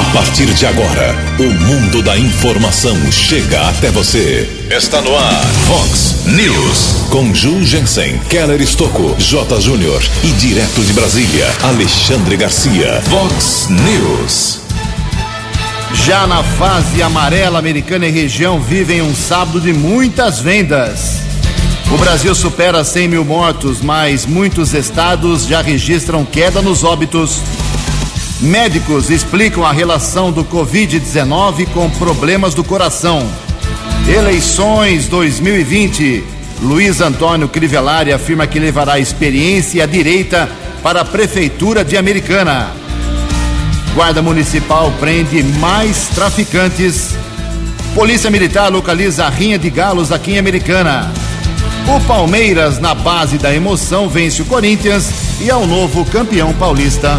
A partir de agora, o mundo da informação chega até você. Está no ar, Fox News. Com Ju Jensen, Keller Estocco, J. Júnior e direto de Brasília, Alexandre Garcia. Fox News. Já na fase amarela, americana e região vivem um sábado de muitas vendas. O Brasil supera 100 mil mortos, mas muitos estados já registram queda nos óbitos. Médicos explicam a relação do Covid-19 com problemas do coração. Eleições 2020. Luiz Antônio Crivellari afirma que levará experiência a direita para a Prefeitura de Americana. Guarda Municipal prende mais traficantes. Polícia Militar localiza a rinha de galos aqui em Americana. O Palmeiras, na base da emoção, vence o Corinthians e é o novo campeão paulista.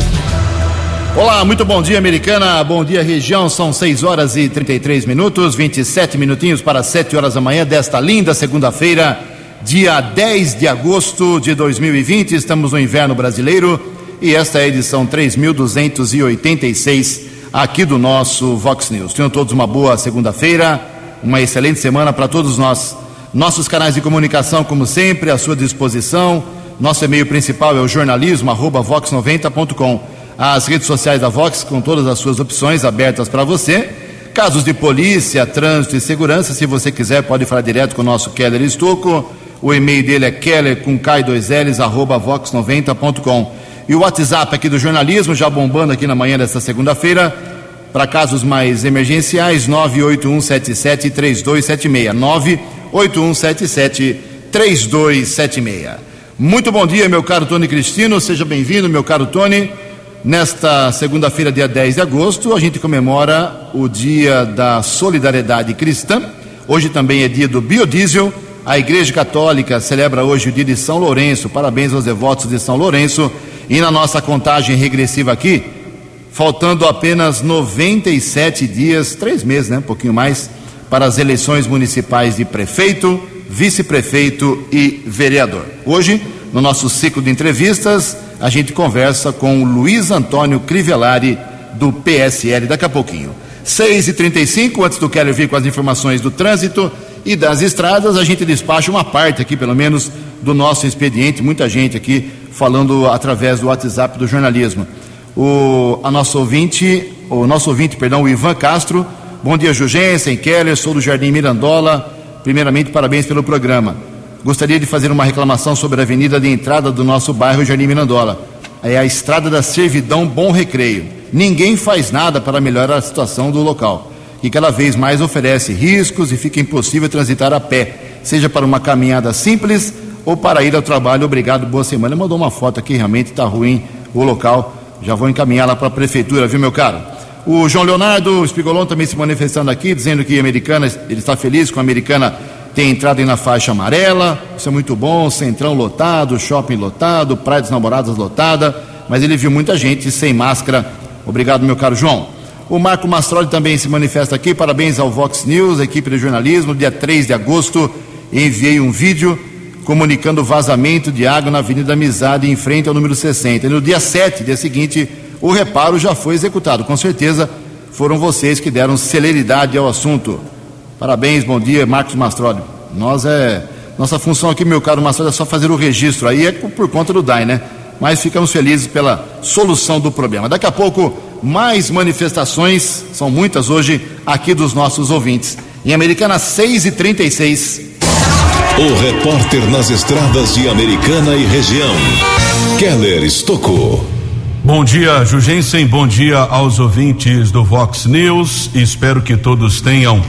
Olá, muito bom dia, Americana. Bom dia, região. São 6 horas e 33 minutos, 27 minutinhos para 7 horas da manhã desta linda segunda-feira, dia 10 de agosto de 2020. Estamos no inverno brasileiro e esta é a edição 3286 aqui do nosso Vox News. Tenham todos uma boa segunda-feira, uma excelente semana para todos nós. Nossos canais de comunicação, como sempre, à sua disposição. Nosso e-mail principal é o jornalismo vox90.com. As redes sociais da Vox com todas as suas opções abertas para você. Casos de polícia, trânsito e segurança, se você quiser, pode falar direto com o nosso Keller Estocco. O e-mail dele é keller com K2Ls, arroba vox90.com. E o WhatsApp aqui do jornalismo, já bombando aqui na manhã desta segunda-feira, para casos mais emergenciais, 981773276. 981773276. Muito bom dia, meu caro Tony Cristino, seja bem-vindo, meu caro Tony. Nesta segunda-feira, dia 10 de agosto, a gente comemora o Dia da Solidariedade Cristã. Hoje também é dia do biodiesel. A Igreja Católica celebra hoje o dia de São Lourenço. Parabéns aos devotos de São Lourenço. E na nossa contagem regressiva aqui, faltando apenas 97 dias, três meses, né? Um pouquinho mais, para as eleições municipais de prefeito, vice-prefeito e vereador. Hoje, no nosso ciclo de entrevistas, a gente conversa com o Luiz Antônio Crivellari, do PSL, daqui a pouquinho. 6h35, antes do Keller vir com as informações do trânsito e das estradas, a gente despacha uma parte aqui, pelo menos, do nosso expediente. Muita gente aqui falando através do WhatsApp do jornalismo. O a nosso ouvinte, o nosso ouvinte, perdão, o Ivan Castro. Bom dia, Jugensen, Keller, sou do Jardim Mirandola. Primeiramente, parabéns pelo programa. Gostaria de fazer uma reclamação sobre a avenida de entrada do nosso bairro Jardim Mirandola. É a estrada da Servidão Bom Recreio. Ninguém faz nada para melhorar a situação do local, que cada vez mais oferece riscos e fica impossível transitar a pé, seja para uma caminhada simples ou para ir ao trabalho. Obrigado, boa semana. Mandou uma foto aqui, realmente está ruim o local. Já vou encaminhar lá para a prefeitura, viu, meu caro? O João Leonardo Espigolon também se manifestando aqui, dizendo que a Americana, ele está feliz com a Americana ter entrado aí na faixa amarela. Isso é muito bom, centrão lotado, shopping lotado, praia dos namoradas lotada, mas ele viu muita gente sem máscara. Obrigado, meu caro João. O Marco Mastroli também se manifesta aqui. Parabéns ao Vox News, equipe de jornalismo. Dia 3 de agosto, enviei um vídeo comunicando vazamento de água na Avenida Amizade, em frente ao número 60. E no dia 7, dia seguinte, o reparo já foi executado. Com certeza foram vocês que deram celeridade ao assunto. Parabéns, bom dia, Marcos Mastroli. Nós é. Nossa função aqui, meu caro Mastroli, é só fazer o registro. Aí é por conta do DAI, né? Mas ficamos felizes pela solução do problema. Daqui a pouco, mais manifestações, são muitas hoje, aqui dos nossos ouvintes. Em Americana 6 e 36 O repórter nas estradas de Americana e região, Keller Estocou. Bom dia, Jugensen. Bom dia aos ouvintes do Vox News. Espero que todos tenham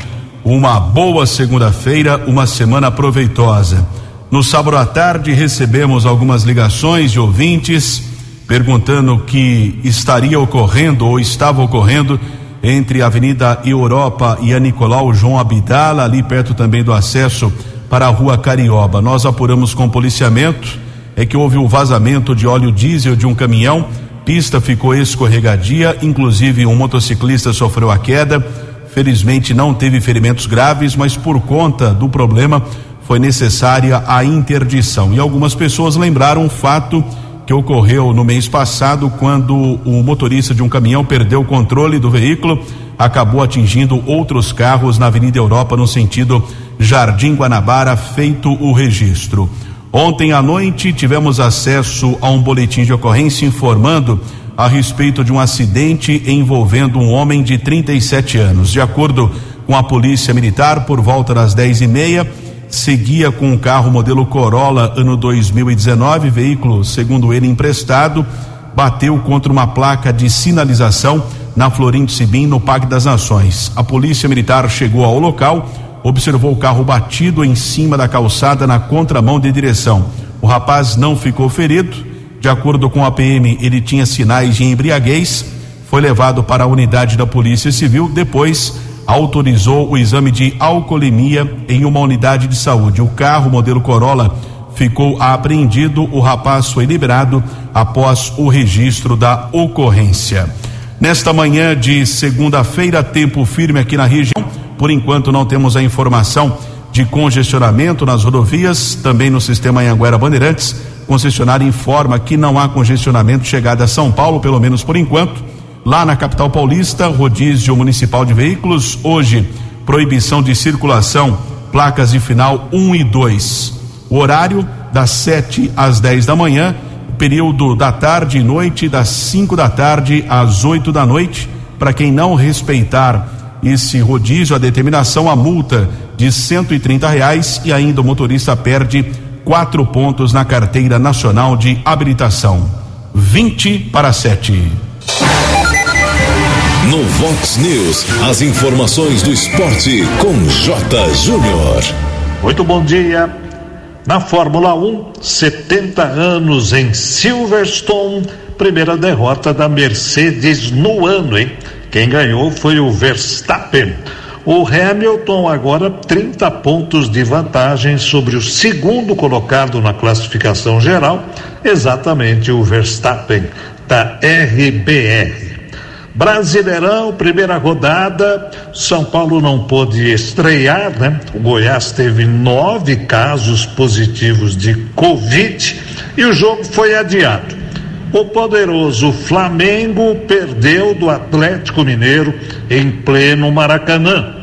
uma boa segunda-feira, uma semana proveitosa. No sábado à tarde recebemos algumas ligações de ouvintes perguntando o que estaria ocorrendo ou estava ocorrendo entre a Avenida Europa e a Nicolau João Abdala, ali perto também do acesso para a Rua Carioba. Nós apuramos com policiamento é que houve um vazamento de óleo diesel de um caminhão, pista ficou escorregadia, inclusive um motociclista sofreu a queda. Felizmente não teve ferimentos graves, mas por conta do problema foi necessária a interdição. E algumas pessoas lembraram o fato que ocorreu no mês passado, quando o motorista de um caminhão perdeu o controle do veículo, acabou atingindo outros carros na Avenida Europa, no sentido Jardim Guanabara, feito o registro. Ontem à noite tivemos acesso a um boletim de ocorrência informando a respeito de um acidente envolvendo um homem de 37 anos. De acordo com a Polícia Militar, por volta das 10 e meia, seguia com um carro modelo Corolla ano 2019, veículo, segundo ele, emprestado, bateu contra uma placa de sinalização na Florindo Sibim, no Parque das Nações. A Polícia Militar chegou ao local, observou o carro batido em cima da calçada na contramão de direção. O rapaz não ficou ferido. De acordo com a PM, ele tinha sinais de embriaguez. Foi levado para a unidade da Polícia Civil. Depois, autorizou o exame de alcoolemia em uma unidade de saúde. O carro modelo Corolla ficou apreendido. O rapaz foi liberado após o registro da ocorrência. Nesta manhã de segunda-feira, tempo firme aqui na região. Por enquanto, não temos a informação de congestionamento nas rodovias, também no sistema Anhanguera Bandeirantes. Concessionário informa que não há congestionamento chegada a São Paulo, pelo menos por enquanto. Lá na capital paulista, rodízio municipal de veículos. Hoje, proibição de circulação, placas de final 1 e 2. O horário das 7 às 10 da manhã, período da tarde e noite, das 5 da tarde às 8 da noite. Para quem não respeitar esse rodízio, a determinação, a multa de 130 reais e ainda o motorista perde quatro pontos na carteira nacional de habilitação. 20 para 7. No Vox News, as informações do esporte com J. Júnior. Muito bom dia. Na Fórmula 1, 70 anos em Silverstone, primeira derrota da Mercedes no ano, hein? Quem ganhou foi o Verstappen. O Hamilton agora 30 pontos de vantagem sobre o segundo colocado na classificação geral, exatamente o Verstappen da RBR. Brasileirão, primeira rodada, São Paulo não pôde estrear, né? O Goiás teve nove casos positivos de Covid e o jogo foi adiado. O poderoso Flamengo perdeu do Atlético Mineiro em pleno Maracanã.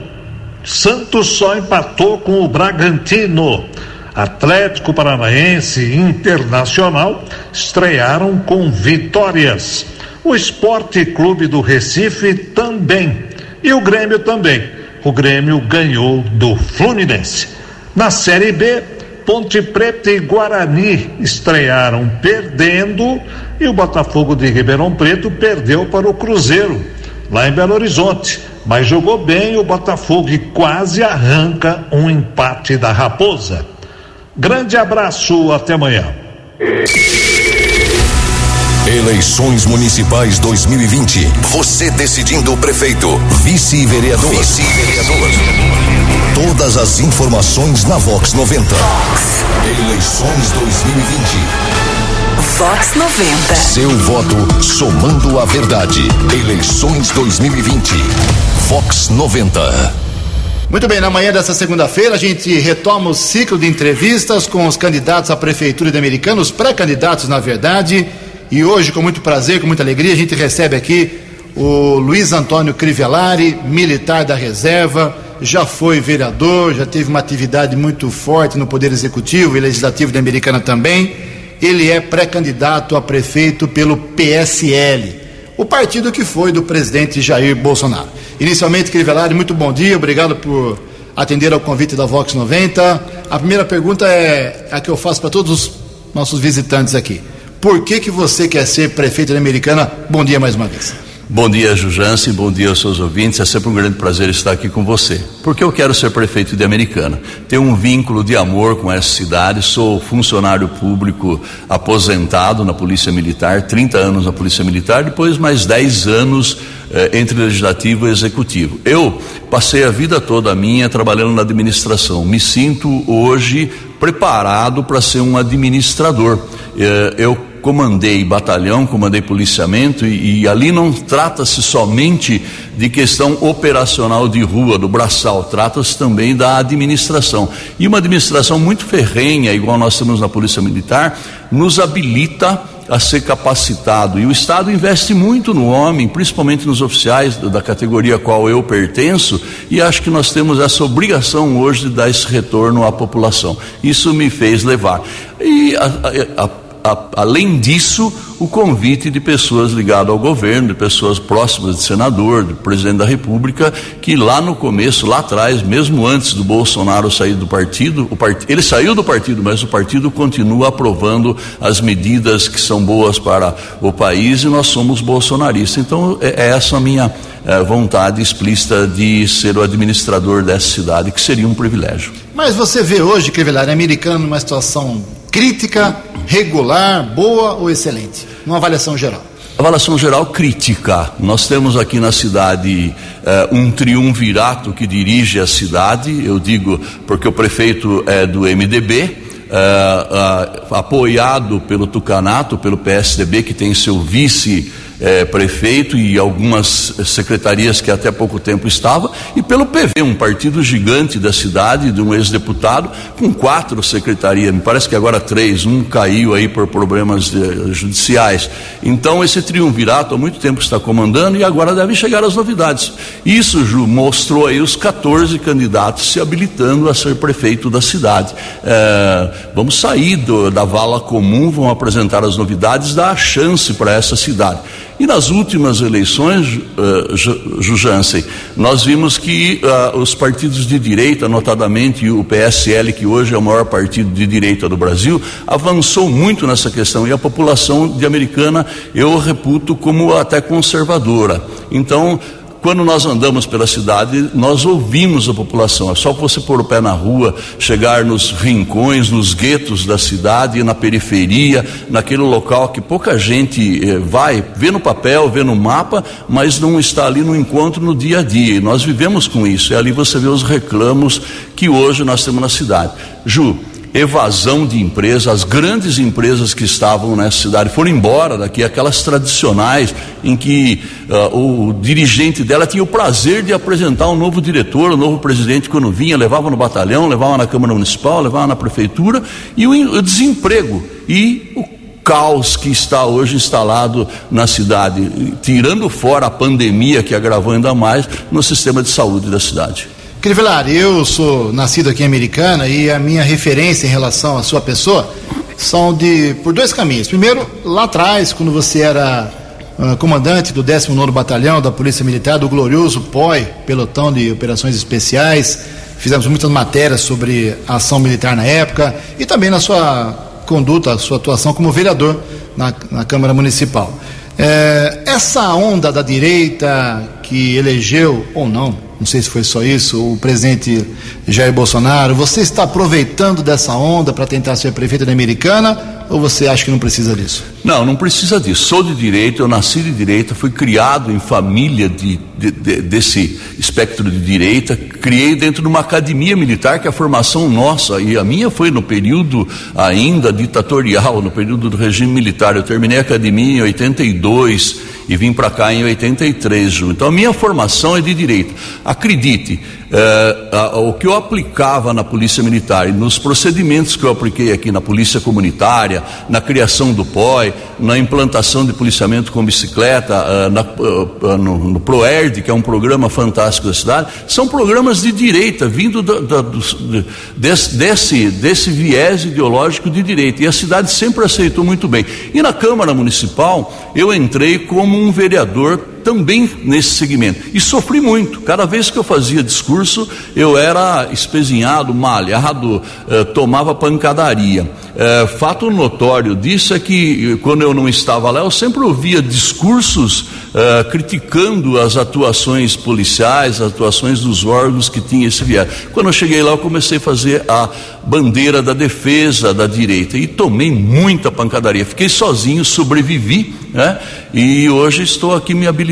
Santos só empatou com o Bragantino. Atlético Paranaense e Internacional estrearam com vitórias. O Esporte Clube do Recife também. E o Grêmio também. O Grêmio ganhou do Fluminense. Na Série B, Ponte Preta e Guarani estrearam perdendo e o Botafogo de Ribeirão Preto perdeu para o Cruzeiro, lá em Belo Horizonte. Mas jogou bem o Botafogo e quase arranca um empate da Raposa. Grande abraço, até amanhã. Eleições Municipais 2020. Você decidindo o prefeito, vice-vereador. Vice-vereador. Todas as informações na Vox 90. Eleições 2020. Vox 90. Seu voto somando a verdade. Eleições 2020. Vox 90. Muito bem, na manhã dessa segunda-feira a gente retoma o ciclo de entrevistas com os candidatos à Prefeitura de Americana, os pré-candidatos, na verdade. E hoje, com muito prazer, com muita alegria, a gente recebe aqui o Luiz Antônio Crivellari, militar da reserva, já foi vereador, já teve uma atividade muito forte no Poder Executivo e Legislativo da Americana também. Ele é pré-candidato a prefeito pelo PSL, o partido que foi do presidente Jair Bolsonaro. Inicialmente, Crivellari, muito bom dia, obrigado por atender ao convite da Vox 90. A primeira pergunta é a que eu faço para todos os nossos visitantes aqui. Por que, que você quer ser prefeito da Americana? Bom dia mais uma vez. Bom dia, Jujanse, bom dia aos seus ouvintes. É sempre um grande prazer estar aqui com você. Porque eu quero ser prefeito de Americana. Tenho um vínculo de amor com essa cidade. Sou funcionário público aposentado na Polícia Militar, 30 anos na Polícia Militar, depois mais 10 anos eh, entre legislativo e executivo. Eu passei a vida toda minha trabalhando na administração. Me sinto hoje preparado para ser um administrador. Eh, eu comandei batalhão, comandei policiamento e, e ali não trata-se somente de questão operacional de rua, do braçal, trata-se também da administração. E uma administração muito ferrenha, igual nós temos na Polícia Militar, nos habilita a ser capacitado. E o Estado investe muito no homem, principalmente nos oficiais da categoria a qual eu pertenço, e acho que nós temos essa obrigação hoje de dar esse retorno à população. Isso me fez levar. E a, a, a a, além disso, o convite de pessoas ligadas ao governo, de pessoas próximas de senador, do presidente da República, que lá no começo, lá atrás, mesmo antes do Bolsonaro sair do partido, part... ele saiu do partido, mas o partido continua aprovando as medidas que são boas para o país e nós somos bolsonaristas. Então, é, é essa a minha é, vontade explícita de ser o administrador dessa cidade, que seria um privilégio. Mas você vê hoje, Crevelar, americano numa situação crítica, regular, boa ou excelente? Numa avaliação geral. Avaliação geral crítica. Nós temos aqui na cidade uh, um triunvirato que dirige a cidade, eu digo porque o prefeito é do MDB, uh, uh, apoiado pelo Tucanato, pelo PSDB, que tem seu vice é, prefeito e algumas secretarias que até pouco tempo estava, e pelo PV, um partido gigante da cidade, de um ex-deputado, com quatro secretarias, me parece que agora três, um caiu aí por problemas eh, judiciais. Então, esse triunvirato há muito tempo está comandando e agora devem chegar as novidades. Isso, Ju, mostrou aí os 14 candidatos se habilitando a ser prefeito da cidade. É, vamos sair do, da vala comum, vão apresentar as novidades, dar a chance para essa cidade. E nas últimas eleições, uh, Jujansen, nós vimos que uh, os partidos de direita, notadamente o PSL, que hoje é o maior partido de direita do Brasil, avançou muito nessa questão e a população de americana eu reputo como até conservadora. Então, quando nós andamos pela cidade, nós ouvimos a população. É só você pôr o pé na rua, chegar nos rincões, nos guetos da cidade, na periferia, naquele local que pouca gente eh, vai, vê no papel, vê no mapa, mas não está ali no encontro no dia a dia. E nós vivemos com isso. E ali você vê os reclamos que hoje nós temos na cidade. Ju, evasão de empresas, as grandes empresas que estavam nessa cidade foram embora daqui, aquelas tradicionais em que uh, o dirigente dela tinha o prazer de apresentar um novo diretor, um novo presidente quando vinha, levava no batalhão, levava na Câmara Municipal, levava na Prefeitura, e o, o desemprego e o caos que está hoje instalado na cidade, tirando fora a pandemia que agravou ainda mais no sistema de saúde da cidade. Crivelar, eu sou nascido aqui em Americana e a minha referência em relação à sua pessoa são de por dois caminhos. Primeiro, lá atrás, quando você era uh, comandante do 19º Batalhão da Polícia Militar, do glorioso POI, Pelotão de Operações Especiais, fizemos muitas matérias sobre ação militar na época e também na sua conduta, sua atuação como vereador na, na Câmara Municipal. É, essa onda da direita que elegeu, ou não, não sei se foi só isso, o presidente Jair Bolsonaro, você está aproveitando dessa onda para tentar ser prefeito da Americana ou você acha que não precisa disso? Não, não precisa disso. Sou de direita, eu nasci de direita, fui criado em família de, de, de, desse espectro de direita, criei dentro de uma academia militar que é a formação nossa, e a minha foi no período ainda ditatorial, no período do regime militar. Eu terminei a academia em 82 e vim para cá em 83, Ju. Então a minha formação é de direito. Acredite, é, a, o que eu aplicava na Polícia Militar e nos procedimentos que eu apliquei aqui na Polícia Comunitária, na criação do POI, na implantação de policiamento com bicicleta, uh, na, uh, no, no, ProERD, que é um programa fantástico da cidade, são programas de direita, vindo do, desse, desse viés ideológico de direita. E a cidade sempre aceitou muito bem. E na Câmara Municipal, eu entrei como um vereador também nesse segmento. E sofri muito. Cada vez que eu fazia discurso, eu era espezinhado, malhado, eh, tomava pancadaria. Eh, fato notório disso é que, quando eu não estava lá, eu sempre ouvia discursos eh, criticando as atuações policiais, as atuações dos órgãos que tinham esse viés. Quando eu cheguei lá, eu comecei a fazer a bandeira da defesa da direita e tomei muita pancadaria. Fiquei sozinho, sobrevivi, né? E hoje estou aqui me habilitando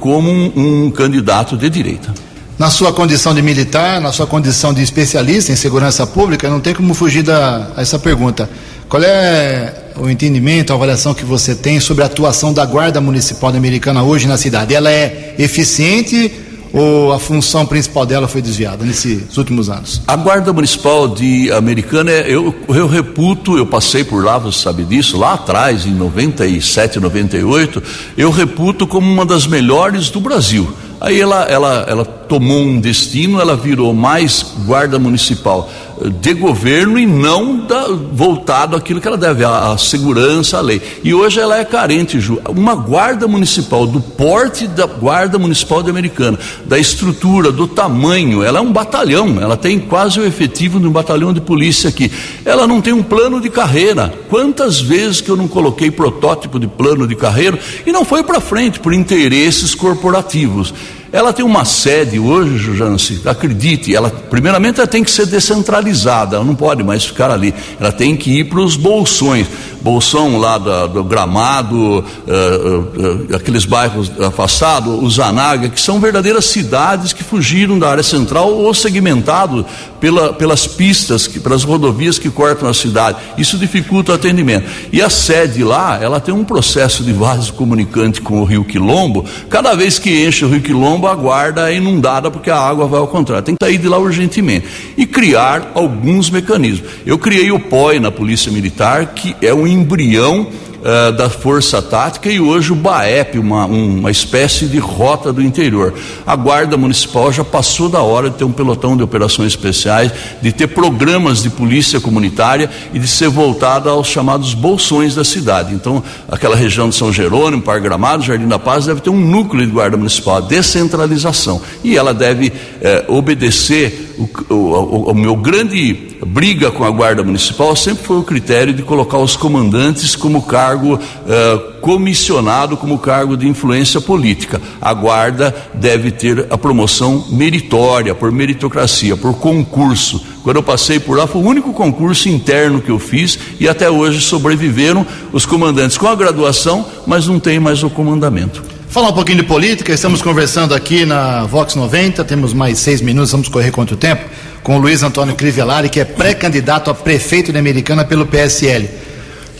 como um, um candidato de direita. Na sua condição de militar, na sua condição de especialista em segurança pública, não tem como fugir da essa pergunta. Qual é o entendimento, a avaliação que você tem sobre a atuação da Guarda Municipal Americana hoje na cidade? Ela é eficiente ou a função principal dela foi desviada nesses últimos anos? A Guarda Municipal de Americana, eu, eu reputo, eu passei por lá, você sabe disso, lá atrás, em 97, 98, eu reputo como uma das melhores do Brasil. Aí ela, ela, ela tomou um destino, ela virou mais guarda municipal de governo e não da, voltado àquilo que ela deve, à, segurança, à lei. E hoje ela é carente, Ju. Uma guarda municipal, do porte da guarda municipal de Americana, da estrutura, do tamanho, ela é um batalhão, ela tem quase o efetivo de um batalhão de polícia aqui. Ela não tem um plano de carreira. Quantas vezes que eu não coloquei protótipo de plano de carreira e não foi para frente por interesses corporativos. Ela tem uma sede hoje, Jujance, acredite, ela primeiramente ela tem que ser descentralizada, ela não pode mais ficar ali, ela tem que ir para os bolsões, bolsão lá do, do Gramado, uh, uh, aqueles bairros afastados, o Zanaga, que são verdadeiras cidades que fugiram da área central ou segmentado pela, pelas pistas, que, pelas rodovias que cortam a cidade. Isso dificulta o atendimento. E a sede lá, ela tem um processo de vaso comunicante com o Rio Quilombo. Cada vez que enche o Rio Quilombo, a guarda é inundada porque a água vai ao contrário. Tem que sair de lá urgentemente. E criar alguns mecanismos. Eu criei o POI na Polícia Militar, que é um embrião uh, da Força Tática e hoje o BAEP, uma, uma espécie de rota do interior. A Guarda Municipal já passou da hora de ter um pelotão de operações especiais, de ter programas de polícia comunitária e de ser voltada aos chamados bolsões da cidade. Então, aquela região de São Jerônimo, Par Gramado, Jardim da Paz, deve ter um núcleo de Guarda Municipal, a descentralização. E ela deve eh, obedecer o, o, o, meu grande briga com a Guarda Municipal sempre foi o critério de colocar os comandantes como cargo uh, comissionado, como cargo de influência política. A Guarda deve ter a promoção meritória, por meritocracia, por concurso. Quando eu passei por lá, foi o único concurso interno que eu fiz e até hoje sobreviveram os comandantes com a graduação, mas não tem mais o comandamento. Falar um pouquinho de política, estamos conversando aqui na Vox 90, temos mais seis minutos, vamos correr contra o tempo, com o Luiz Antônio Crivellari, que é pré-candidato a prefeito de Americana pelo PSL.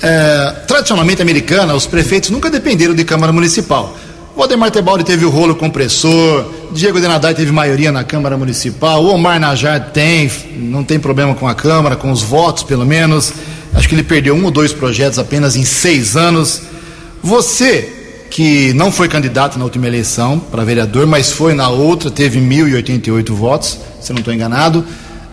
É, tradicionalmente, Americana, os prefeitos nunca dependeram de Câmara Municipal. O Ademar Tebaldi teve o rolo compressor, Diego Denadai teve maioria na Câmara Municipal, o Omar Najar tem, não tem problema com a Câmara, com os votos pelo menos. Acho que ele perdeu um ou dois projetos apenas em seis anos. Você, que não foi candidato na última eleição para vereador, mas foi na outra, teve 1.088 votos, se não estou enganado.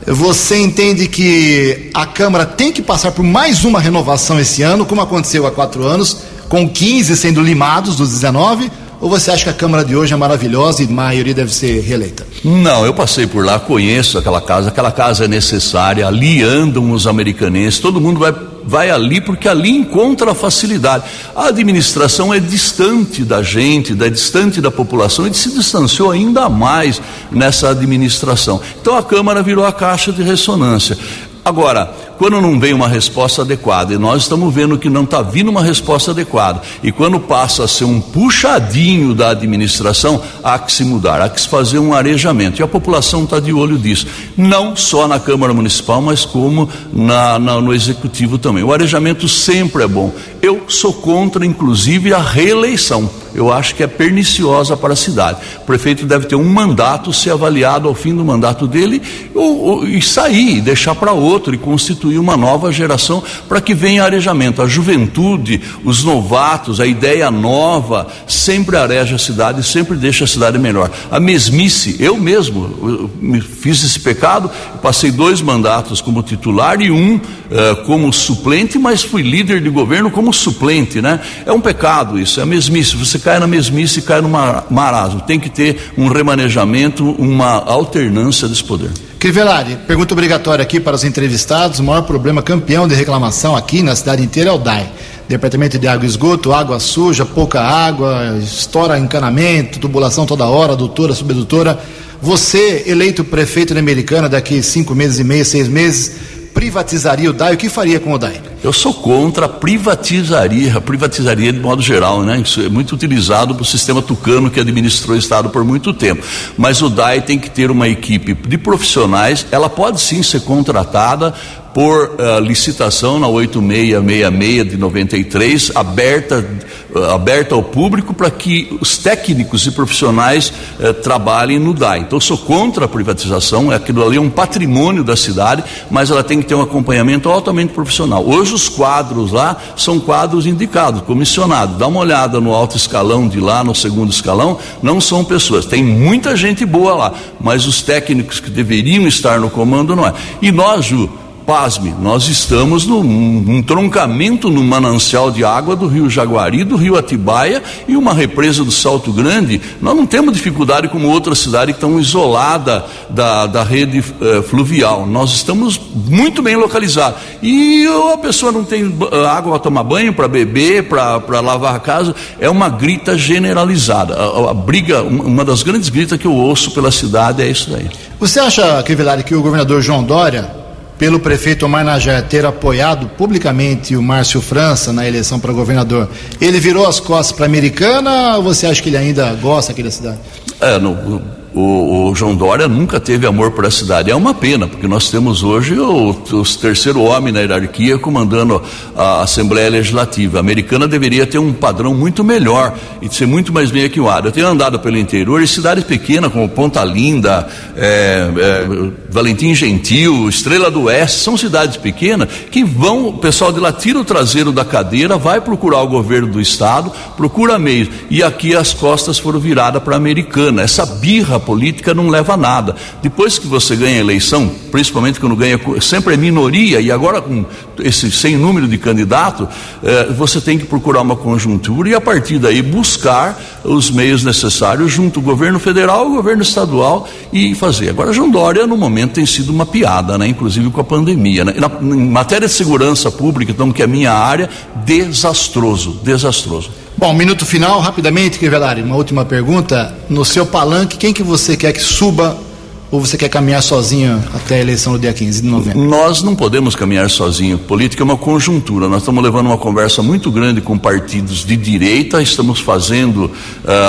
Você entende que a Câmara tem que passar por mais uma renovação esse ano, como aconteceu há quatro anos, com 15 sendo limados dos 19? Ou você acha que a Câmara de hoje é maravilhosa e a maioria deve ser reeleita? Não, eu passei por lá, conheço aquela casa, aquela casa é necessária, ali andam os americanenses, todo mundo vai, vai ali porque ali encontra a facilidade. A administração é distante da gente, é distante da população e se distanciou ainda mais nessa administração. Então a Câmara virou a caixa de ressonância. Agora, quando não vem uma resposta adequada, e nós estamos vendo que não está vindo uma resposta adequada, e quando passa a ser um puxadinho da administração, há que se mudar, há que se fazer um arejamento. E a população está de olho disso, não só na Câmara Municipal, mas como na, na, no Executivo também. O arejamento sempre é bom. Eu sou contra, inclusive, a reeleição. Eu acho que é perniciosa para a cidade. O prefeito deve ter um mandato, ser avaliado ao fim do mandato dele ou, ou, e sair, deixar para outro e constituir constituir uma nova geração para que venha arejamento. A juventude, os novatos, a ideia nova, sempre areja a cidade, sempre deixa a cidade melhor. A mesmice, eu mesmo eu fiz esse pecado, passei dois mandatos como titular e um uh, como suplente, mas fui líder de governo como suplente, né? É um pecado isso, é a mesmice. Você cai na mesmice e cai no marasmo. Tem que ter um remanejamento, uma alternância desse poder. Crivellari, pergunta obrigatória aqui para os entrevistados. O maior problema campeão de reclamação aqui na cidade inteira é o DAI. Departamento de Água e Esgoto, água suja, pouca água, estoura encanamento, tubulação toda hora, doutora, subdutora. Você, eleito prefeito da Americana daqui cinco meses e meio, seis meses, privatizaria o DAI, o que faria com o DAI? Eu sou contra a privatizaria, a privatizaria de modo geral, né? Isso é muito utilizado para o sistema tucano que administrou o Estado por muito tempo. Mas o DAI tem que ter uma equipe de profissionais, ela pode sim ser contratada por uh, licitação na 8666 de 93, aberta, uh, aberta ao público para que os técnicos e profissionais uh, trabalhem no DAI. Então, eu sou contra a privatização, aquilo ali é um patrimônio da cidade, mas ela tem que ter um acompanhamento altamente profissional. Hoje, os quadros lá são quadros indicados, comissionados. Dá uma olhada no alto escalão de lá, no segundo escalão, não são pessoas. Tem muita gente boa lá, mas os técnicos que deveriam estar no comando não é. E nós, Ju, pasme, nós estamos num, troncamento no manancial de água do rio Jaguari, do rio Atibaia e uma represa do Salto Grande. Nós não temos dificuldade como outras cidades que estão isoladas da, da rede eh, fluvial. Nós estamos muito bem localizados. E a pessoa não tem eh, água para tomar banho, para beber, para lavar a casa. É uma grita generalizada. A, a, briga, uma das grandes gritas que eu ouço pela cidade é isso daí. Você acha, Crivellari, que o governador João Dória pelo prefeito Omar Najé ter apoiado publicamente o Márcio França na eleição para governador, ele virou as costas para a Americana ou você acha que ele ainda gosta aqui da cidade? É, no, o, o, João Dória nunca teve amor por a cidade. É uma pena, porque nós temos hoje o, o terceiro homem na hierarquia comandando a Assembleia Legislativa. A americana deveria ter um padrão muito melhor e ser muito mais bem equilibrado. Eu tenho andado pelo interior e cidades pequenas como Ponta Linda, é, é, Valentim Gentil, Estrela do Oeste, são cidades pequenas que vão, o pessoal de lá tira o traseiro da cadeira, vai procurar o governo do estado, procura meios. E aqui as costas foram viradas para a americana. Essa birra política não leva a nada. Depois que você ganha a eleição, principalmente quando ganha, sempre é minoria, e agora com esse sem número de candidato, eh, você tem que procurar uma conjuntura e a partir daí buscar os meios necessários junto ao governo federal, ao governo estadual e fazer. Agora, João Dória, no momento, tem sido uma piada, né? inclusive com a pandemia. Né? Na, em matéria de segurança pública, então, que é a minha área, desastroso, desastroso. Bom, minuto final, rapidamente, Crivellari, uma última pergunta. No seu palanque, quem que você quer que suba ou você quer caminhar sozinho até a eleição do dia 15 de novembro? Nós não podemos caminhar sozinho. Política é uma conjuntura. Nós estamos levando uma conversa muito grande com partidos de direita, estamos fazendo uh,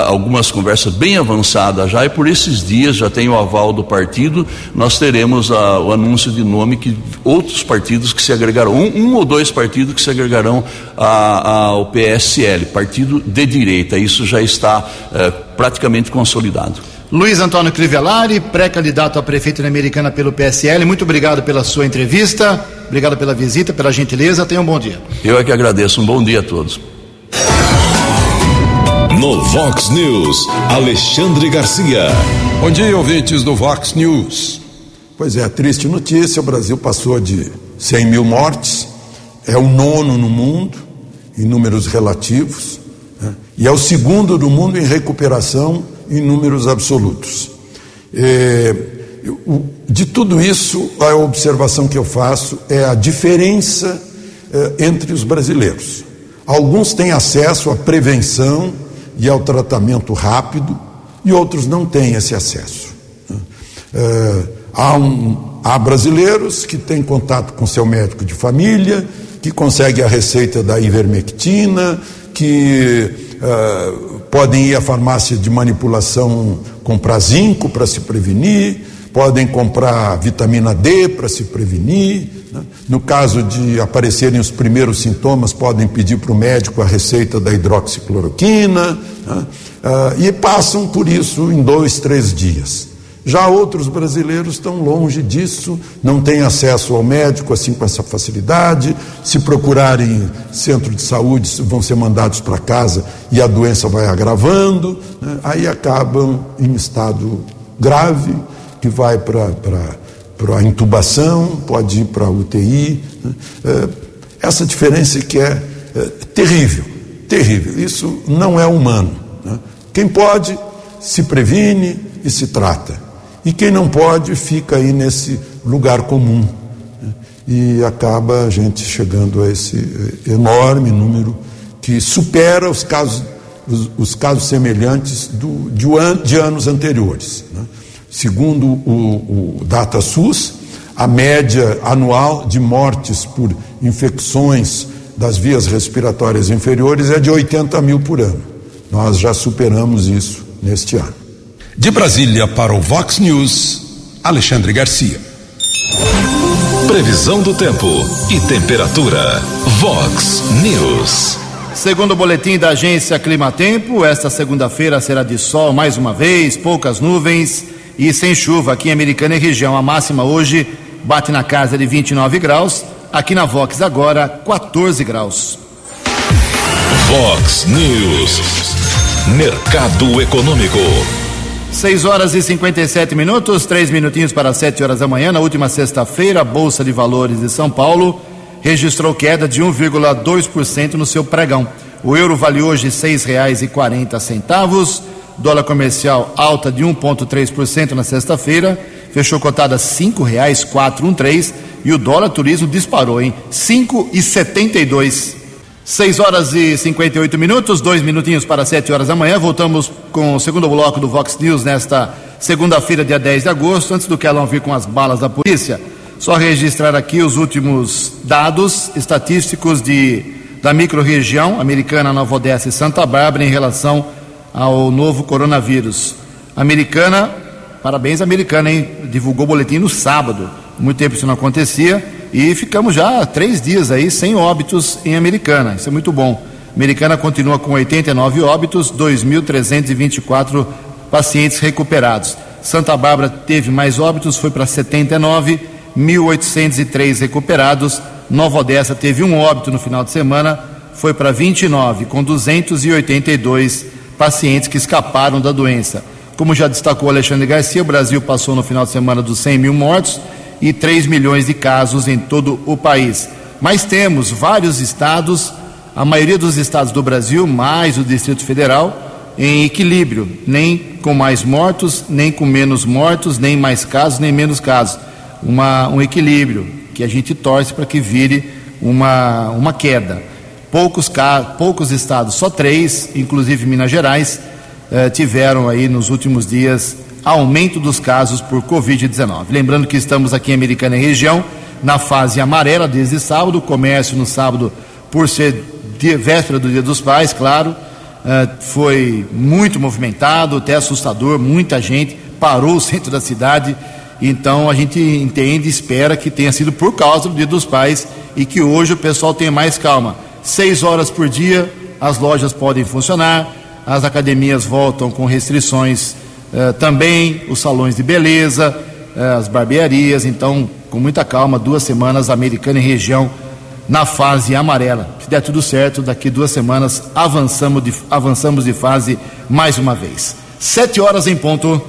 algumas conversas bem avançadas já, e por esses dias já tem o aval do partido. Nós teremos uh, o anúncio de nome que outros partidos que se agregarão, um, um ou dois partidos que se agregarão ao PSL, partido de direita. Isso já está uh, praticamente consolidado. Luiz Antônio Crivellari, pré-candidato a prefeito na Americana pelo PSL, muito obrigado pela sua entrevista, obrigado pela visita, pela gentileza, tenha um bom dia. Eu é que agradeço, um bom dia a todos. No Vox News, Alexandre Garcia. Bom dia, ouvintes do Vox News. Pois é, triste notícia: o Brasil passou de 100 mil mortes, é o nono no mundo, em números relativos, né? e é o segundo do mundo em recuperação em números absolutos. É, de tudo isso, a observação que eu faço é a diferença é, entre os brasileiros. Alguns têm acesso à prevenção e ao tratamento rápido, e outros não têm esse acesso. É, há, um, há brasileiros que têm contato com seu médico de família, que conseguem a receita da ivermectina, que uh, podem ir à farmácia de manipulação comprar zinco para se prevenir, podem comprar vitamina D para se prevenir. Né? No caso de aparecerem os primeiros sintomas, podem pedir para o médico a receita da hidroxicloroquina né? ah, e passam por isso em dois, três dias. Já outros brasileiros estão longe disso, não têm acesso ao médico assim com essa facilidade. Se procurarem centro de saúde, vão ser mandados para casa e a doença vai agravando. Né? Aí acabam em estado grave, que vai para a intubação, pode ir para a UTI. Né? É, essa diferença que é, é terrível, terrível. Isso não é humano. Né? Quem pode, se previne e se trata. E quem não pode fica aí nesse lugar comum. E acaba a gente chegando a esse eh, enorme número que supera os casos, os, os casos semelhantes do, de, de anos anteriores. Né? Segundo o, o DataSUS, a média anual de mortes por infecções das vias respiratórias inferiores é de 80 mil por ano. Nós já superamos isso neste ano. De Brasília para o Vox News, Alexandre Garcia. Previsão do tempo e temperatura. Vox News. Segundo o boletim da agência Climatempo, esta segunda-feira será de sol mais uma vez, poucas nuvens e sem chuva aqui em Americana e região. A máxima hoje bate na casa de 29 graus, aqui na Vox agora 14 graus. Vox News. Mercado Econômico. 6 horas e 57 minutos, três minutinhos para 7 horas da manhã. Na última sexta-feira, a Bolsa de Valores de São Paulo registrou queda de 1,2% no seu pregão. O euro vale hoje R$ 6,40. Dólar comercial alta de 1,3% na sexta-feira, fechou cotada R$ 5,413 e o dólar turismo disparou em 5,72. 6 horas e 58 minutos, dois minutinhos para 7 horas da manhã. Voltamos com o segundo bloco do Vox News nesta segunda-feira, dia 10 de agosto. Antes do que ela vir com as balas da polícia, só registrar aqui os últimos dados estatísticos de, da microrregião americana Nova Odessa e Santa Bárbara em relação ao novo coronavírus. Americana, parabéns, Americana, hein? Divulgou o boletim no sábado. Muito tempo isso não acontecia e ficamos já três dias aí sem óbitos em Americana. Isso é muito bom. Americana continua com 89 óbitos, 2.324 pacientes recuperados. Santa Bárbara teve mais óbitos, foi para 79, 1.803 recuperados. Nova Odessa teve um óbito no final de semana, foi para 29, com 282 pacientes que escaparam da doença. Como já destacou Alexandre Garcia, o Brasil passou no final de semana dos 100 mil mortos e 3 milhões de casos em todo o país. Mas temos vários estados, a maioria dos estados do Brasil, mais o Distrito Federal, em equilíbrio, nem com mais mortos, nem com menos mortos, nem mais casos, nem menos casos. Uma, um equilíbrio que a gente torce para que vire uma, uma queda. Poucos, poucos estados, só três, inclusive Minas Gerais, eh, tiveram aí nos últimos dias aumento dos casos por Covid-19. Lembrando que estamos aqui em Americana e região, na fase amarela desde sábado, comércio no sábado, por ser véspera do Dia dos Pais, claro, uh, foi muito movimentado, até assustador, muita gente parou o centro da cidade. Então a gente entende espera que tenha sido por causa do Dia dos Pais e que hoje o pessoal tenha mais calma. Seis horas por dia as lojas podem funcionar, as academias voltam com restrições eh, também os salões de beleza, eh, as barbearias. Então, com muita calma, duas semanas, Americana e região na fase amarela. Se der tudo certo, daqui duas semanas avançamos de, avançamos de fase mais uma vez. Sete horas em ponto.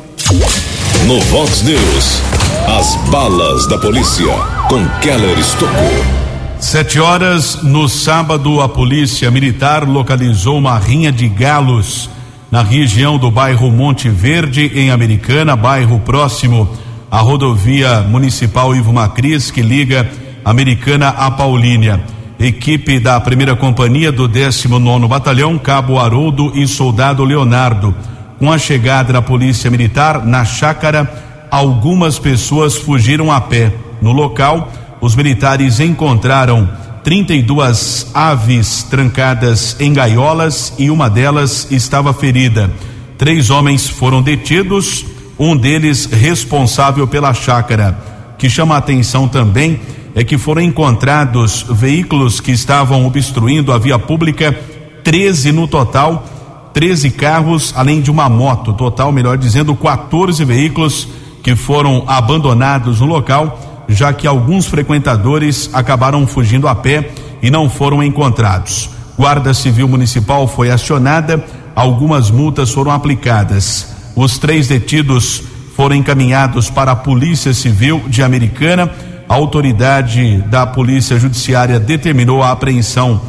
No Vox News, as balas da polícia com Keller Estocou. Sete horas no sábado, a polícia militar localizou uma rinha de galos na região do bairro Monte Verde, em Americana, bairro próximo à rodovia municipal Ivo Macris, que liga Americana a Paulínia. Equipe da primeira companhia do 19 Batalhão, Cabo Haroldo e Soldado Leonardo. Com a chegada da Polícia Militar na chácara, algumas pessoas fugiram a pé. No local, os militares encontraram 32 aves trancadas em gaiolas e uma delas estava ferida. Três homens foram detidos, um deles responsável pela chácara. Que chama a atenção também é que foram encontrados veículos que estavam obstruindo a via pública, 13 no total, 13 carros, além de uma moto. Total, melhor dizendo, 14 veículos que foram abandonados no local já que alguns frequentadores acabaram fugindo a pé e não foram encontrados. Guarda Civil Municipal foi acionada, algumas multas foram aplicadas. Os três detidos foram encaminhados para a Polícia Civil de Americana. A autoridade da Polícia Judiciária determinou a apreensão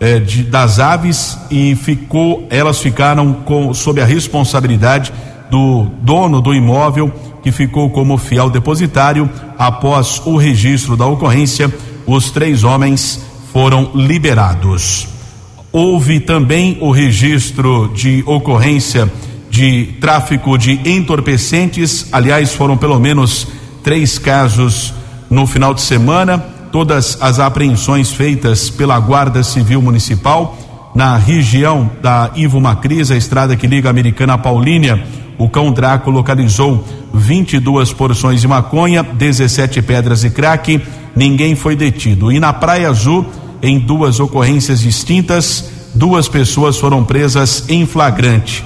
eh, de, das aves e ficou, elas ficaram com, sob a responsabilidade do dono do imóvel que ficou como fiel depositário. Após o registro da ocorrência, os três homens foram liberados. Houve também o registro de ocorrência de tráfico de entorpecentes, aliás, foram pelo menos três casos no final de semana. Todas as apreensões feitas pela Guarda Civil Municipal na região da Ivo Macris, a estrada que liga a Americana a Paulínia, o cão Draco localizou 22 porções de maconha, 17 pedras de crack. Ninguém foi detido. E na Praia Azul, em duas ocorrências distintas, duas pessoas foram presas em flagrante.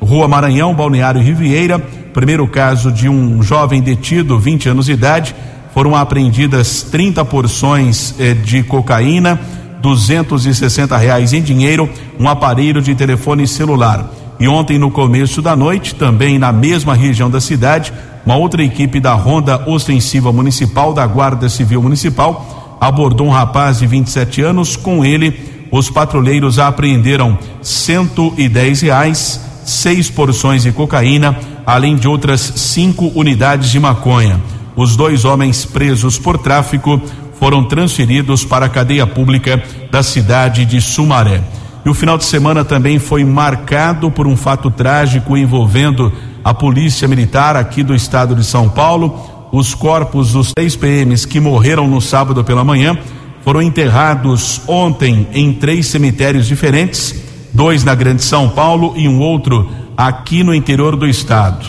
Rua Maranhão, Balneário Riviera, primeiro caso de um jovem detido, 20 anos de idade, foram apreendidas 30 porções eh, de cocaína, 260 reais em dinheiro, um aparelho de telefone celular. E ontem, no começo da noite, também na mesma região da cidade, uma outra equipe da Ronda Ostensiva Municipal, da Guarda Civil Municipal, abordou um rapaz de 27 anos. Com ele, os patrulheiros apreenderam 110 reais, seis porções de cocaína, além de outras cinco unidades de maconha. Os dois homens presos por tráfico foram transferidos para a cadeia pública da cidade de Sumaré. E o final de semana também foi marcado por um fato trágico envolvendo a Polícia Militar aqui do estado de São Paulo. Os corpos dos três PMs que morreram no sábado pela manhã foram enterrados ontem em três cemitérios diferentes, dois na Grande São Paulo e um outro aqui no interior do estado.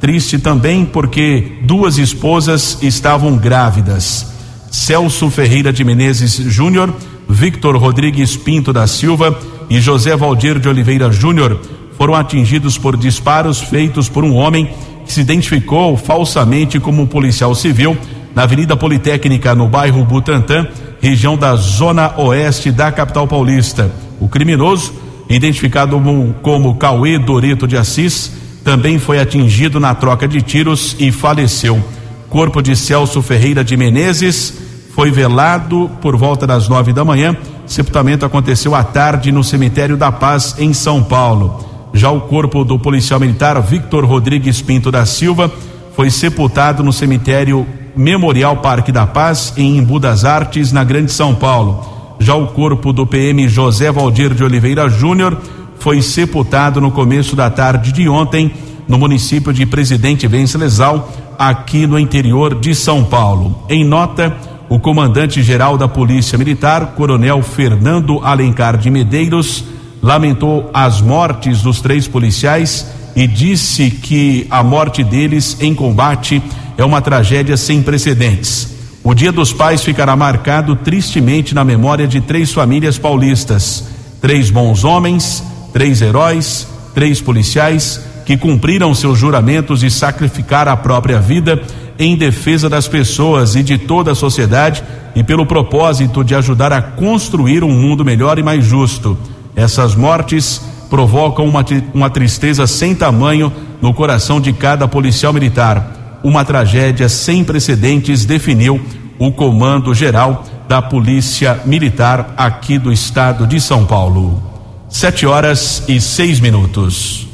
Triste também porque duas esposas estavam grávidas. Celso Ferreira de Menezes Júnior, Victor Rodrigues Pinto da Silva e José Valdir de Oliveira Júnior foram atingidos por disparos feitos por um homem que se identificou falsamente como um policial civil na Avenida Politécnica, no bairro Butantã, região da zona oeste da capital paulista. O criminoso, identificado como, Cauê Dorito de Assis, também foi atingido na troca de tiros e faleceu. Corpo de Celso Ferreira de Menezes foi velado por volta das nove da manhã. Sepultamento aconteceu à tarde no cemitério da Paz, em São Paulo. Já o corpo do policial militar Victor Rodrigues Pinto da Silva foi sepultado no cemitério Memorial Parque da Paz, em Embu das Artes, na Grande São Paulo. Já o corpo do PM José Valdir de Oliveira Júnior foi sepultado no começo da tarde de ontem, no município de Presidente Venceslau, aqui no interior de São Paulo. Em nota, o comandante-geral da Polícia Militar, Coronel Fernando Alencar de Medeiros, lamentou as mortes dos três policiais e disse que a morte deles em combate é uma tragédia sem precedentes. O Dia dos Pais ficará marcado tristemente na memória de três famílias paulistas: três bons homens, três heróis, três policiais que cumpriram seus juramentos de sacrificar a própria vida em defesa das pessoas e de toda a sociedade e pelo propósito de ajudar a construir um mundo melhor e mais justo. Essas mortes provocam uma, uma tristeza sem tamanho no coração de cada policial militar. Uma tragédia sem precedentes definiu o comando geral da Polícia Militar aqui do estado de São Paulo. Sete horas e seis minutos.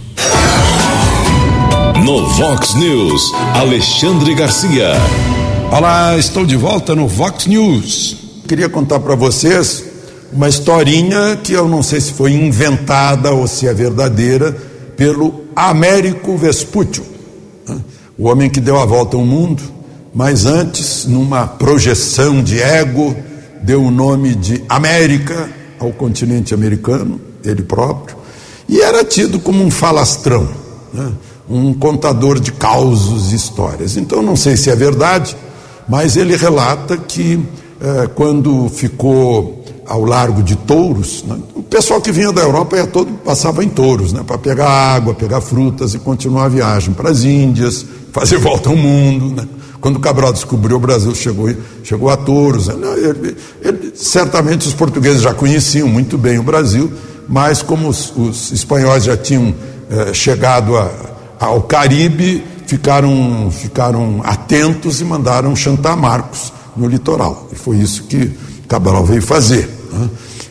No Vox News, Alexandre Garcia. Olá, estou de volta no Vox News. Queria contar para vocês uma historinha que eu não sei se foi inventada ou se é verdadeira pelo Américo Vespuccio, né? o homem que deu a volta ao mundo, mas antes, numa projeção de ego, deu o nome de América ao continente americano, ele próprio, e era tido como um falastrão. Né? Um contador de causos e histórias. Então, não sei se é verdade, mas ele relata que eh, quando ficou ao largo de Touros, né, o pessoal que vinha da Europa ia todo passava em Touros, né, para pegar água, pegar frutas e continuar a viagem para as Índias, fazer volta ao mundo. Né. Quando Cabral descobriu o Brasil, chegou, chegou a Touros. Né, ele, ele, certamente os portugueses já conheciam muito bem o Brasil, mas como os, os espanhóis já tinham eh, chegado a ao Caribe ficaram, ficaram atentos e mandaram chantar Marcos no litoral. E foi isso que Cabral veio fazer. Né?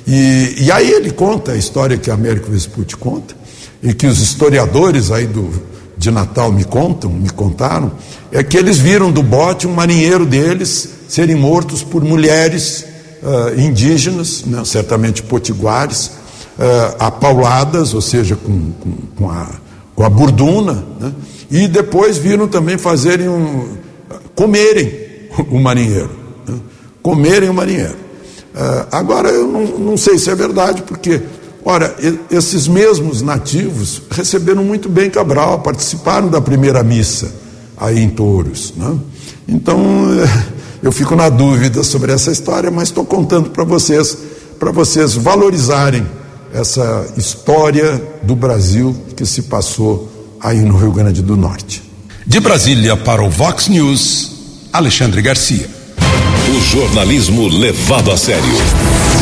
E, e, aí ele conta a história que Américo Vespucci conta, e que os historiadores aí do, de Natal me contam, me contaram, é que eles viram do bote um marinheiro deles serem mortos por mulheres uh, indígenas, né, certamente potiguares, uh, apauladas, ou seja, com, com, com a com a burduna, né? e depois viram também fazerem um, comerem o marinheiro, né? comerem o marinheiro. Uh, agora eu não, não, sei se é verdade, porque Ora, esses mesmos nativos receberam muito bem Cabral, participaram da primeira missa aí em Touros. Né? Então, eu fico na dúvida sobre essa história, mas estou contando para vocês, para vocês valorizarem essa história do Brasil que se passou aí no Rio Grande do Norte. De Brasília para o Vox News, Alexandre Garcia. O jornalismo levado a sério.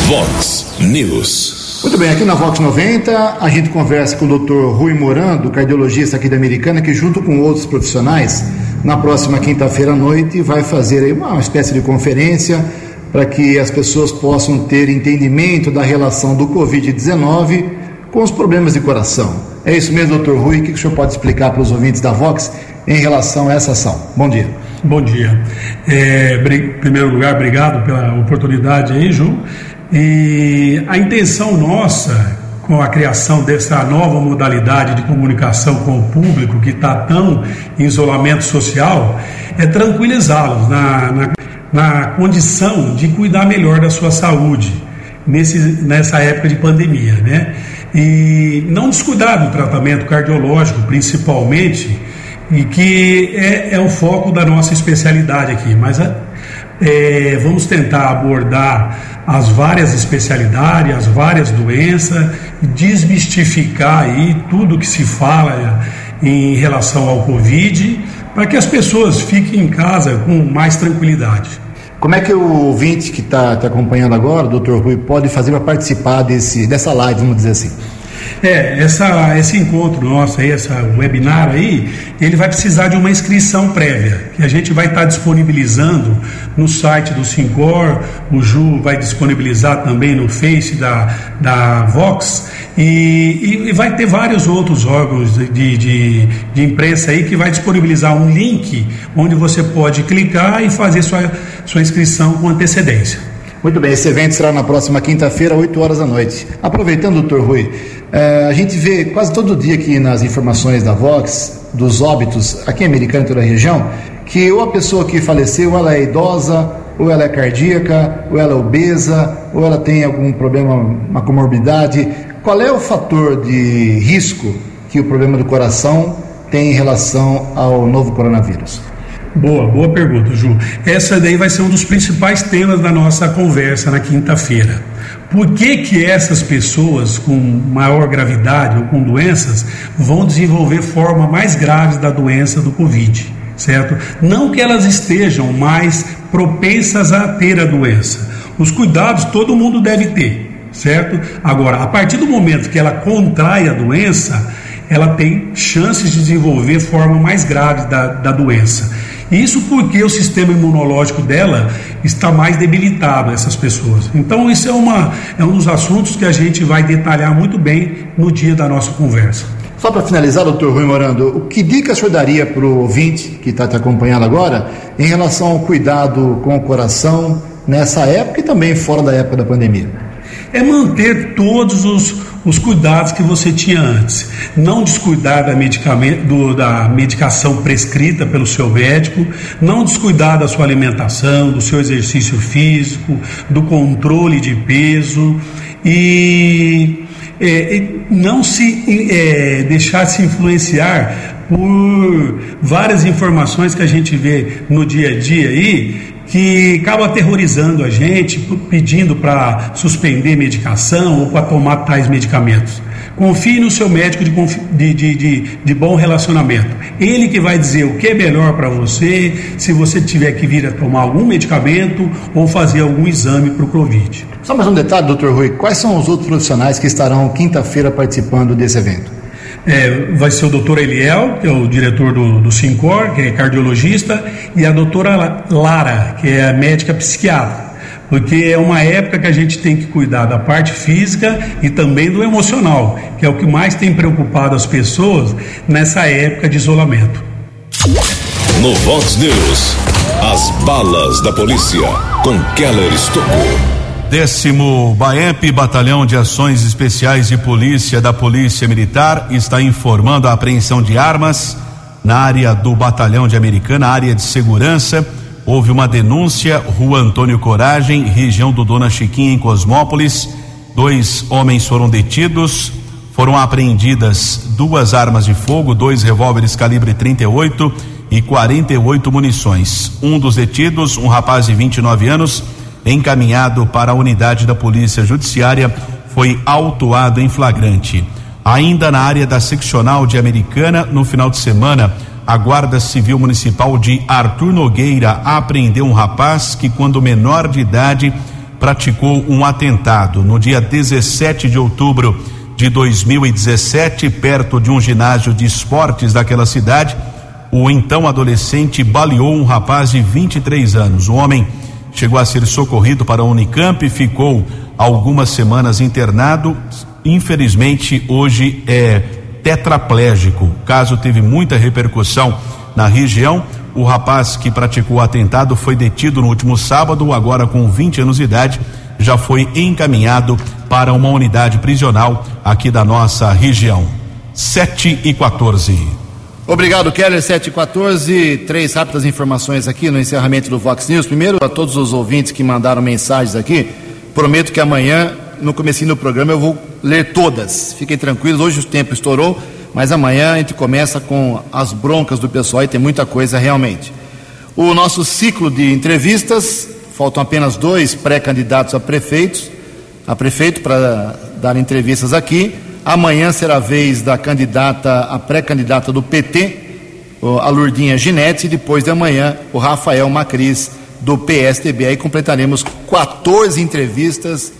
Vox News. Muito bem, aqui na Vox 90 a gente conversa com o Dr. Rui Morando, cardiologista aqui da Americana, que junto com outros profissionais, na próxima quinta-feira à noite vai fazer uma espécie de conferência para que as pessoas possam ter entendimento da relação do Covid-19 com os problemas de coração. É isso mesmo, doutor Rui? O que o senhor pode explicar para os ouvintes da Vox em relação a essa ação? Bom dia. Bom dia. É, em primeiro lugar, obrigado pela oportunidade aí, Ju. E a intenção nossa com a criação dessa nova modalidade de comunicação com o público que está tão em isolamento social é tranquilizá-los na, na, na, condição de cuidar melhor da sua saúde nesse, nessa época de pandemia, né? E não descuidar do tratamento cardiológico, principalmente, e que é, é o foco da nossa especialidade aqui, mas é, vamos tentar abordar as várias especialidades, as várias doenças, desmistificar aí tudo que se fala em relação ao Covid, para que as pessoas fiquem em casa com mais tranquilidade. Como é que o ouvinte que está te acompanhando agora, doutor Rui, pode fazer para participar desse, dessa live, vamos dizer assim? É, essa, esse encontro nosso aí, essa webinar aí, ele vai precisar de uma inscrição prévia, que a gente vai estar disponibilizando no site do Sincor, o Ju vai disponibilizar também no Face da, da Vox, e, e vai ter vários outros órgãos de, de, de imprensa aí que vai disponibilizar um link onde você pode clicar e fazer sua, sua inscrição com antecedência. Muito bem, esse evento será na próxima quinta-feira, 8 horas da noite. Aproveitando, doutor Rui, eh, a gente vê quase todo dia aqui nas informações da Vox, dos óbitos aqui em Americana e toda a região, que ou a pessoa que faleceu, ela é idosa, ou ela é cardíaca, ou ela é obesa, ou ela tem algum problema, uma comorbidade. Qual é o fator de risco que o problema do coração tem em relação ao novo coronavírus? Boa, boa pergunta, Ju. Essa daí vai ser um dos principais temas da nossa conversa na quinta-feira. Por que que essas pessoas com maior gravidade ou com doenças vão desenvolver forma mais grave da doença do Covid, certo? Não que elas estejam mais propensas a ter a doença. Os cuidados todo mundo deve ter, certo? Agora, a partir do momento que ela contrai a doença, ela tem chances de desenvolver forma mais grave da, da doença. Isso porque o sistema imunológico dela está mais debilitado, essas pessoas. Então, isso é, uma, é um dos assuntos que a gente vai detalhar muito bem no dia da nossa conversa. Só para finalizar, doutor Rui Morando, o que dica o senhor daria para o ouvinte que está te acompanhando agora em relação ao cuidado com o coração nessa época e também fora da época da pandemia? É manter todos os, os cuidados que você tinha antes. Não descuidar da, medicamento, do, da medicação prescrita pelo seu médico, não descuidar da sua alimentação, do seu exercício físico, do controle de peso e é, não se é, deixar se influenciar por várias informações que a gente vê no dia a dia aí que acaba aterrorizando a gente, pedindo para suspender medicação ou para tomar tais medicamentos. Confie no seu médico de, de, de, de, bom relacionamento. Ele que vai dizer o que é melhor para você, se você tiver que vir a tomar algum medicamento ou fazer algum exame para o Covid. Só mais um detalhe, doutor Rui: quais são os outros profissionais que estarão quinta-feira participando desse evento? É, vai ser o doutor Eliel, que é o diretor do, do SINCOR, que é cardiologista, e a doutora Lara, que é a médica psiquiatra. Porque é uma época que a gente tem que cuidar da parte física e também do emocional, que é o que mais tem preocupado as pessoas nessa época de isolamento. No Vox News, as balas da polícia com Keller Estocou. Décimo BAEP, Batalhão de Ações Especiais de Polícia da Polícia Militar, está informando a apreensão de armas na área do Batalhão de Americana, área de segurança. Houve uma denúncia, Rua Antônio Coragem, região do Dona Chiquinha, em Cosmópolis. Dois homens foram detidos, foram apreendidas duas armas de fogo, dois revólveres calibre 38 e 48 munições. Um dos detidos, um rapaz de 29 anos, encaminhado para a unidade da Polícia Judiciária, foi autuado em flagrante. Ainda na área da seccional de Americana, no final de semana, a Guarda Civil Municipal de Arthur Nogueira apreendeu um rapaz que, quando menor de idade, praticou um atentado. No dia 17 de outubro de 2017, perto de um ginásio de esportes daquela cidade, o então adolescente baleou um rapaz de 23 anos. O homem chegou a ser socorrido para a Unicamp e ficou algumas semanas internado. Infelizmente, hoje é tetraplégico. O caso teve muita repercussão na região. O rapaz que praticou o atentado foi detido no último sábado, agora com 20 anos de idade, já foi encaminhado para uma unidade prisional aqui da nossa região. 7 e 14. Obrigado, Keller 714. Três rápidas informações aqui no encerramento do Vox News. Primeiro, a todos os ouvintes que mandaram mensagens aqui, prometo que amanhã, no começo do programa, eu vou ler todas. Fiquem tranquilos, hoje o tempo estourou, mas amanhã a gente começa com as broncas do pessoal e tem muita coisa realmente. O nosso ciclo de entrevistas, faltam apenas dois pré-candidatos a prefeitos, a prefeito para dar entrevistas aqui. Amanhã será a vez da candidata, a pré-candidata do PT, a Lurdinha Ginete, e depois de amanhã o Rafael Macris do PSDB. Aí completaremos 14 entrevistas,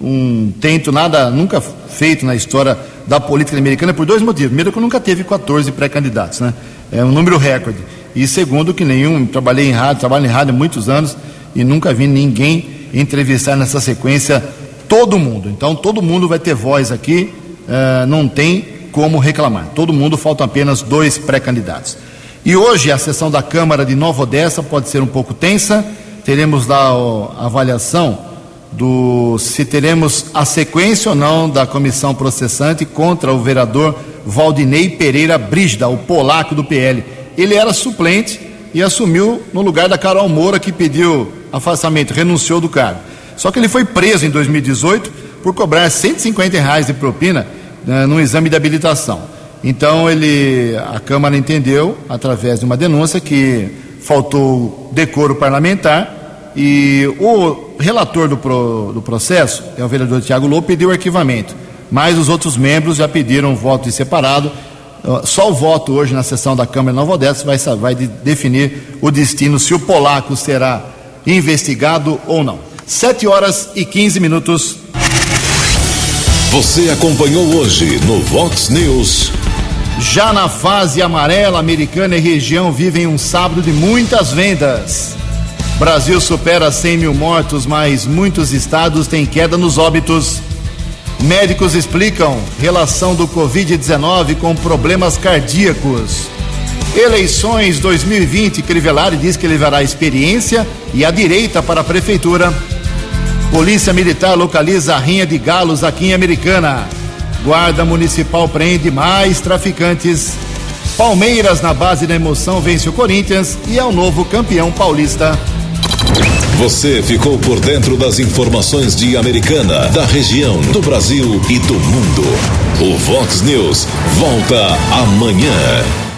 um tento nada nunca feito na história da política americana por dois motivos. Primeiro que nunca teve 14 pré-candidatos, né? É um número recorde. E segundo que nenhum, trabalhei em rádio, trabalho em rádio há muitos anos e nunca vi ninguém entrevistar nessa sequência todo mundo. Então todo mundo vai ter voz aqui uh, não tem como reclamar. Todo mundo, faltam apenas dois pré-candidatos. E hoje a sessão da Câmara de Nova Odessa pode ser um pouco tensa. Teremos a avaliação do se teremos a sequência ou não da comissão processante contra o vereador Valdinei Pereira Brígida, o polaco do PL. Ele era suplente e assumiu no lugar da Carol Moura, que pediu afastamento, renunciou do cargo. Só que ele foi preso em 2018 por cobrar 150 reais de propina né, exame de habilitação. Então ele, a Câmara entendeu, através de uma denúncia, que faltou decoro parlamentar e o relator do, pro, do processo, é o vereador Tiago Lobo, pediu arquivamento, mas os outros membros já pediram voto separado. Só o voto hoje na sessão da Câmara Nova Odessa vai, vai definir o destino, se o polaco será investigado ou não. Sete horas e 15 minutos. Você acompanhou hoje no Vox News. Já na fase amarela, americana e região vivem um sábado de muitas vendas. Brasil supera 100 mil mortos, mas muitos estados têm queda nos óbitos. Médicos explicam relação do Covid-19 com problemas cardíacos. Eleições 2020, Crivellari diz que levará experiência e a direita para a prefeitura. Polícia Militar localiza a rinha de galos aqui em Americana. Guarda Municipal prende mais traficantes. Palmeiras, na base da emoção, vence o Corinthians e é o novo campeão paulista. Você ficou por dentro das informações de Americana, da região, do Brasil e do mundo. O Vox News volta amanhã.